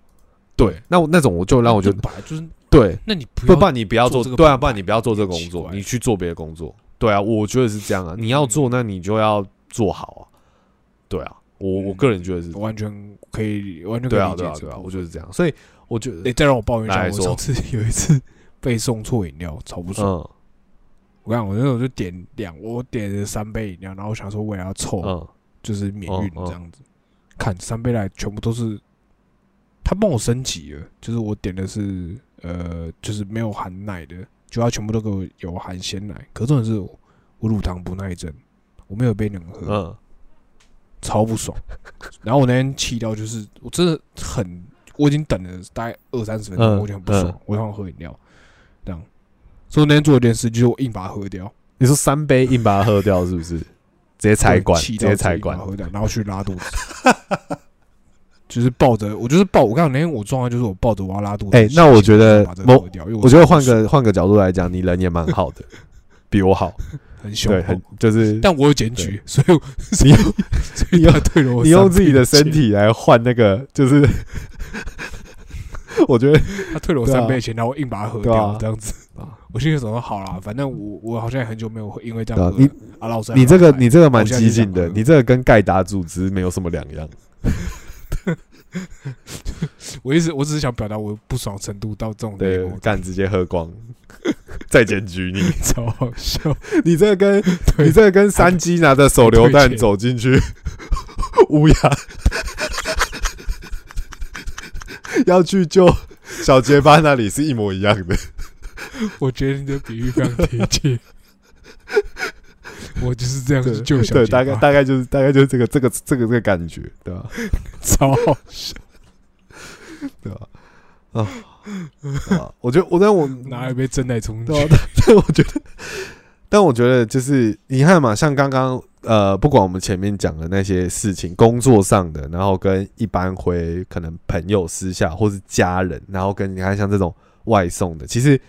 对，那我那种我就让我觉得就是，对，那你不不，然你不要做，做这个对啊，不然你不要做这个工作，你去做别的工作。对啊，我觉得是这样啊，你要做，那你就要做好啊。对啊，我我个人觉得是，完全可以完全可以对啊，理解对啊，对啊，我就是这样。所以我觉得诶，，再让我抱怨一下，我上次 有一次 被送错饮料，超不爽。嗯我跟你讲，我那时候就点两，我点了三杯饮料，然后我想说我也要凑，嗯就是免运这样子。看三杯来全部都是，他帮我升级了，就是我点的是呃，就是没有含奶的，就他全部都给我有含鲜奶。可是重点是我我乳糖不耐症，我没有杯能喝，嗯，超不爽。然后我那天气到就是，我真的很，我已经等了大概二三十分钟，嗯我已经很不爽，嗯我想喝饮料，这样。所以我那天做了一件事，就是我硬把它喝掉，你说三杯硬把它喝掉是不是？直接采管，直接采管。喝掉，然后去拉肚子。就是抱着，我就是抱。我刚刚那天我状态就是我抱着我要拉肚子。哎那我觉得我觉得换个换个角度来讲，你人也蛮好的，比我好。很凶对，哦，很就是但我有检举，所以我 你用所以他退了我你用自己的身，体来换那个，就是 我觉得他退了我三倍钱，然后我硬把它喝掉，这样子。我心里想说好啦，反正我我好像也很久没有因为这样喝对啊你啊，老师你这个你这个蛮激进的，你这个跟盖达组织没有什么两样。我一直我只是想表达我不爽程度到这种对 level，，干直接喝光，再检举你。超好笑。你这个跟你这个跟山鸡拿着手榴弹走进去乌鸦，要去救小结巴那里是一模一样的。我觉得你的比喻非常贴切。我就是这样对去救小对，大概大概就是大概就是这个这个这个这个感觉，对吧？超好笑，对吧？啊啊！我觉得我但我拿一杯真奶冲对啊去，但我觉得，但我觉得就是你看嘛，像刚刚呃，不管我们前面讲的那些事情，工作上的，然后跟一般回可能朋友私下或是家人，然后跟你看像这种外送的，其实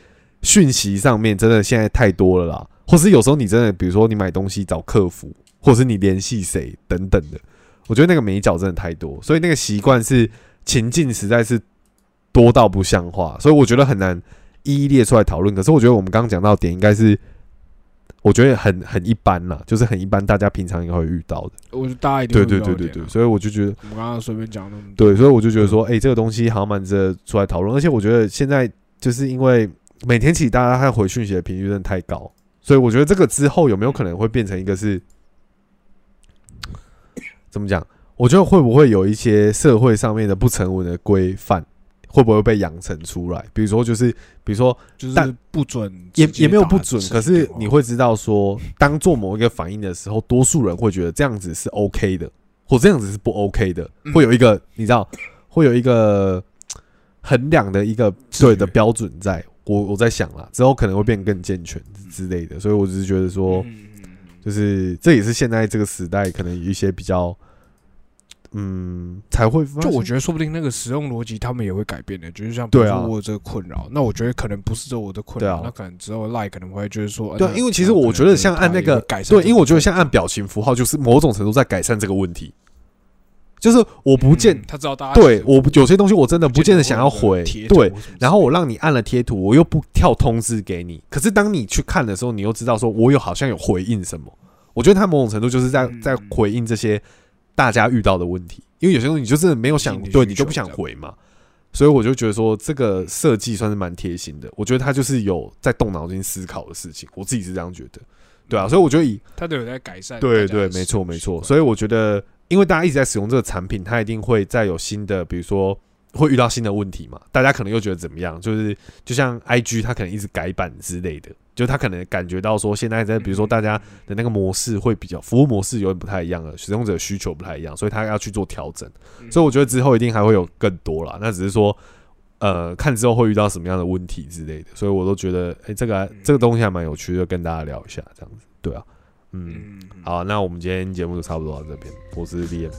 讯息上面真的现在太多了啦。或是有时候你真的，比如说你买东西找客服，或是你联系谁等等的，我觉得那个美角真的太多，所以那个习惯是情境实在是多到不像话，所以我觉得很难一一列出来讨论。可是我觉得我们刚刚讲到点应该是我觉得很很一般啦，就是很一般，大家平常应该会遇到的。我觉得大家一定对对对对对，所以我就觉得，我们刚刚随便讲那么多，对，所以我就觉得说，哎、这个东西好像蛮值得出来讨论。而且我觉得现在就是因为每天起大家看回讯息的频率真的太高，所以我觉得这个之后有没有可能会变成一个是怎么讲？我觉得会不会有一些社会上面的不成文的规范，会不会被养成出来？比如说，就是比如说就是但不准也也没有不准，可是你会知道说，当做某一个反应的时候，多数人会觉得这样子是 OK 的，或这样子是不 OK 的，嗯会有一个你知道，会有一个衡量的一个对的标准在。我我在想啦，之后可能会变更健全之类的，所以我只是觉得说，就是这也是现在这个时代可能有一些比较，嗯，才会就我觉得说不定那个使用逻辑他们也会改变的，就是像比如说我有这个困扰，那我觉得可能不是这我的困扰，啊。那可能之后赖可能会就是说，呃对啊，因为其实我觉得像按那个改善对，因为我觉得像按表情符号，就是某种程度在改善这个问题。就是我不见、嗯他知道大家对我有些东西我真的不见得想要回贴，对然后我让你按了贴图，我又不跳通知给你。可是当你去看的时候，你又知道说我有好像有回应什么。我觉得他某种程度就是在嗯在回应这些大家遇到的问题，因为有些东西你就真的没有想对你就不想回嘛，所以我就觉得说这个设计算是蛮贴心的。我觉得他就是有在动脑筋思考的事情，我自己是这样觉得。对啊，所以我觉得以他都有在改善。对对，没错没错。所以我觉得，因为大家一直在使用这个产品，它一定会再有新的，比如说会遇到新的问题嘛。大家可能又觉得怎么样？就是就像 IG，它可能一直改版之类的，就它可能感觉到说，现在在比如说大家的那个模式会比较服务模式有点不太一样了，使用者需求不太一样，所以它要去做调整。嗯所以我觉得之后一定还会有更多啦。那只是说。呃，看之后会遇到什么样的问题之类的，所以我都觉得，哎、这个还这个东西还蛮有趣的，跟大家聊一下这样子，对啊，嗯好那我们今天节目就差不多到这边我是 bn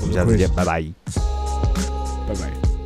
我们下次见拜拜。拜拜。